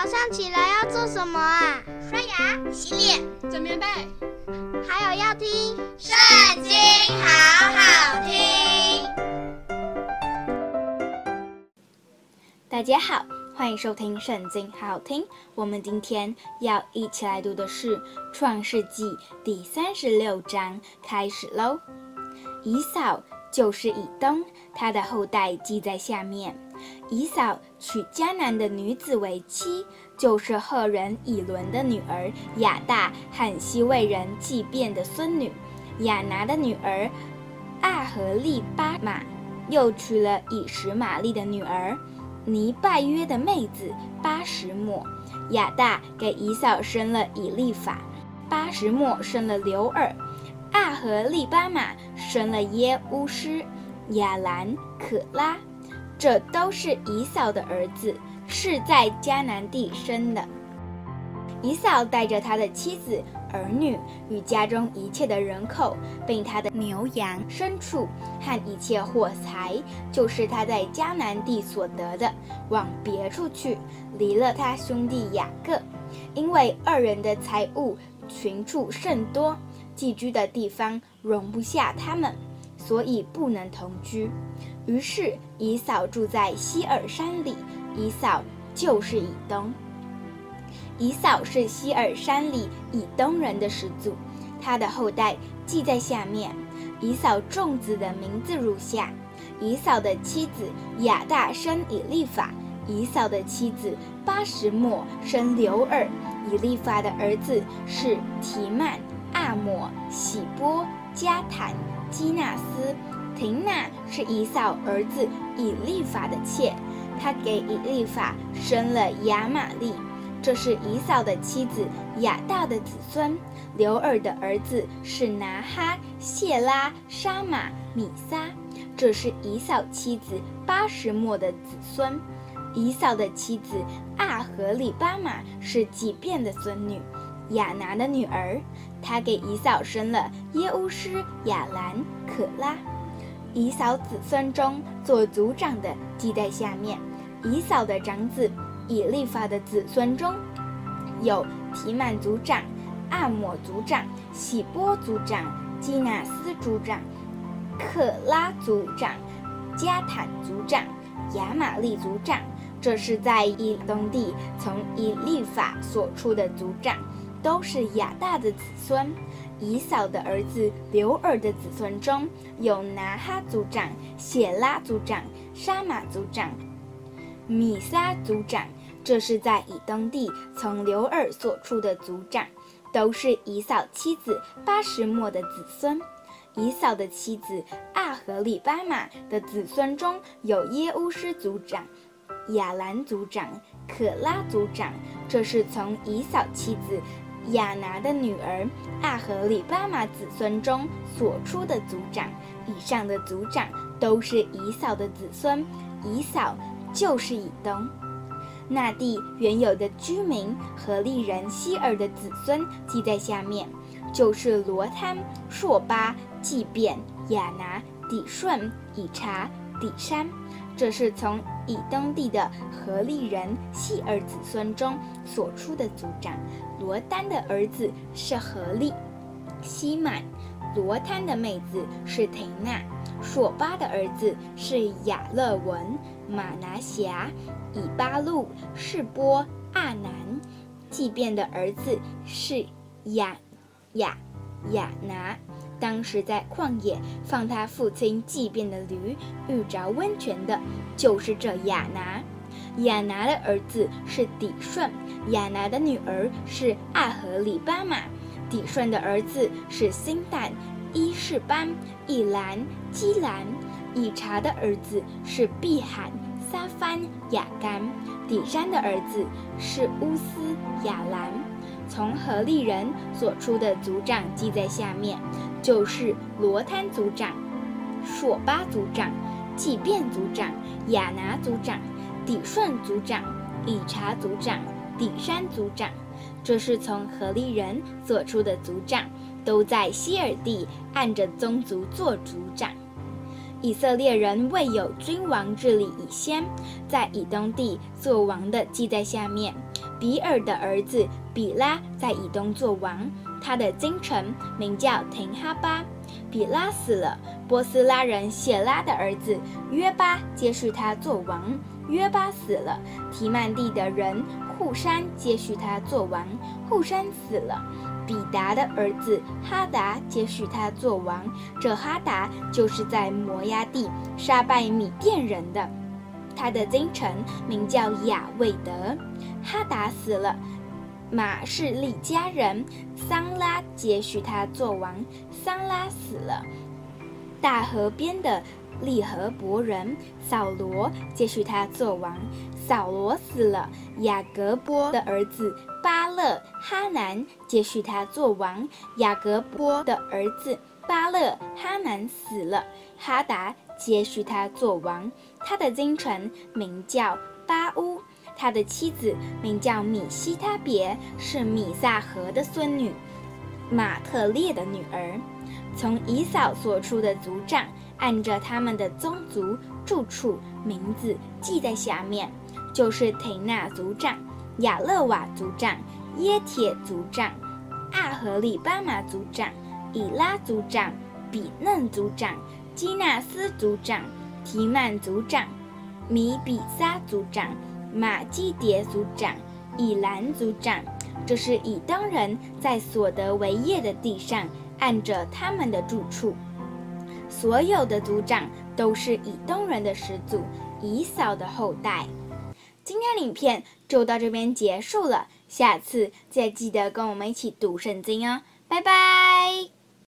早上起来要做什么啊？刷牙、洗脸、整棉被，还有要听《圣经》，好好听。大家好，欢迎收听《圣经》，好好听。我们今天要一起来读的是《创世纪》第三十六章，开始喽。以扫就是以东，他的后代记在下面。以扫娶迦南的女子为妻，就是赫人以伦的女儿亚大和希未人祭便的孙女亚拿的女儿阿合利巴玛，又娶了以实玛利的女儿尼拜约的妹子巴实抹。亚大给以扫生了以利法，巴实抹生了流珥，阿合利巴玛生了耶乌斯、亚兰、可拉。这都是以扫的儿子，是在迦南地生的。以扫带着他的妻子、儿女与家中一切的人口，并他的牛羊、牲畜和一切货财，就是他在迦南地所得的，往别处去，离了他兄弟雅各，因为二人的财物群畜甚多，寄居的地方容不下他们，所以不能同居。于是以扫住在西尔山里，以扫就是以东。以扫是西尔山里以东人的始祖，他的后代记在下面。以扫众子的名字如下：以扫的妻子亚大生以利法，以扫的妻子巴什莫生刘尔，以利法的儿子是提曼、阿抹、喜波、加坦、基纳斯。亭娜是以扫儿子以利法的妾，他给以利法生了亚玛利。这是以扫的妻子亚大的子孙。刘尔的儿子是拿哈、谢拉、沙玛、米撒。这是以扫妻子巴实抹的子孙。以扫的妻子阿合利巴玛是几遍的孙女，亚拿的女儿。他给以扫生了耶乌施、亚兰、可拉。以扫子孙中做族长的记在下面。以扫的长子以利法的子孙中有提曼族长、阿抹族长、喜波族长、基纳斯族长、可拉族长、加坦族长、亚玛利族长。这是在以东地从以利法所出的族长，都是亚大的子孙。以扫的儿子刘尔的子孙中有拿哈族长、谢拉族长、沙玛族长、米撒族长，这是在以东地从刘尔所出的族长，都是以扫妻子巴什莫的子孙。以扫的妻子阿合利巴玛的子孙中有耶乌斯族长、亚兰族长、可拉族长，这是从以扫妻子。亚拿的女儿阿合利巴玛子孙中所出的族长，以上的族长都是以扫的子孙，以扫就是以东。那地原有的居民和利人希尔的子孙记在下面，就是罗摊、朔巴、祭便、亚拿、底顺、以查、底山。这是从以东地的何利人希儿子孙中所出的族长。罗丹的儿子是何利、希满；罗丹的妹子是亭拿；朔巴的儿子是亚勒文、马拿辖、以巴录、示波、亚南；祭便的儿子是亚雅、亚拿。当时在旷野放他父亲祭奠的驴，遇着温泉的，就是这亚拿。亚拿的儿子是底顺，亚拿的女儿是阿合里巴玛，底顺的儿子是辛旦、伊士班、以兰、基兰，以查的儿子是毕罕、撒番、亚干，底山的儿子是乌斯、亚兰。从何利人所出的族长记在下面。就是罗滩族长、硕巴族长、祭便族长、亚拿族长、底顺族长、理查族长、底山族长，这是从何利人所出的族长，都在西尔地按着宗族做族长。以色列人未有君王治理以先，在以东地做王的记在下面。比尔的儿子比拉在以东做王，他的京城名叫廷哈巴。比拉死了，波斯拉人谢拉的儿子约巴接续他做王。约巴死了，提曼地的人户珊接续他做王。户珊死了，比达的儿子哈达接续他做王。这哈达就是在摩押地杀败米甸人的，他的京城名叫亚未得。哈达死了。马士利家人桑拉接续他做王，桑拉死了。大河边的利河伯人扫罗接续他做王，扫罗死了。雅各波的儿子巴勒哈南接续他做王，雅各波的儿子巴勒哈南死了。哈达接续他做王，他的京城名叫巴乌。他的妻子名叫米希他别，是米萨河的孙女，马特列的女儿。从以扫所出的族长，按着他们的宗族住处名字记在下面，就是亭纳族长、亚勒瓦族长、耶铁族长、阿和利巴马族长、以拉族长、比嫩族长、基纳斯族长、提曼族长、米比萨族长。马基迭族长、以兰族长，这是以东人在所得为业的地上，按着他们的住处。所有的族长都是以东人的始祖，以扫的后代。今天影片就到这边结束了，下次再记得跟我们一起读圣经哦，拜拜。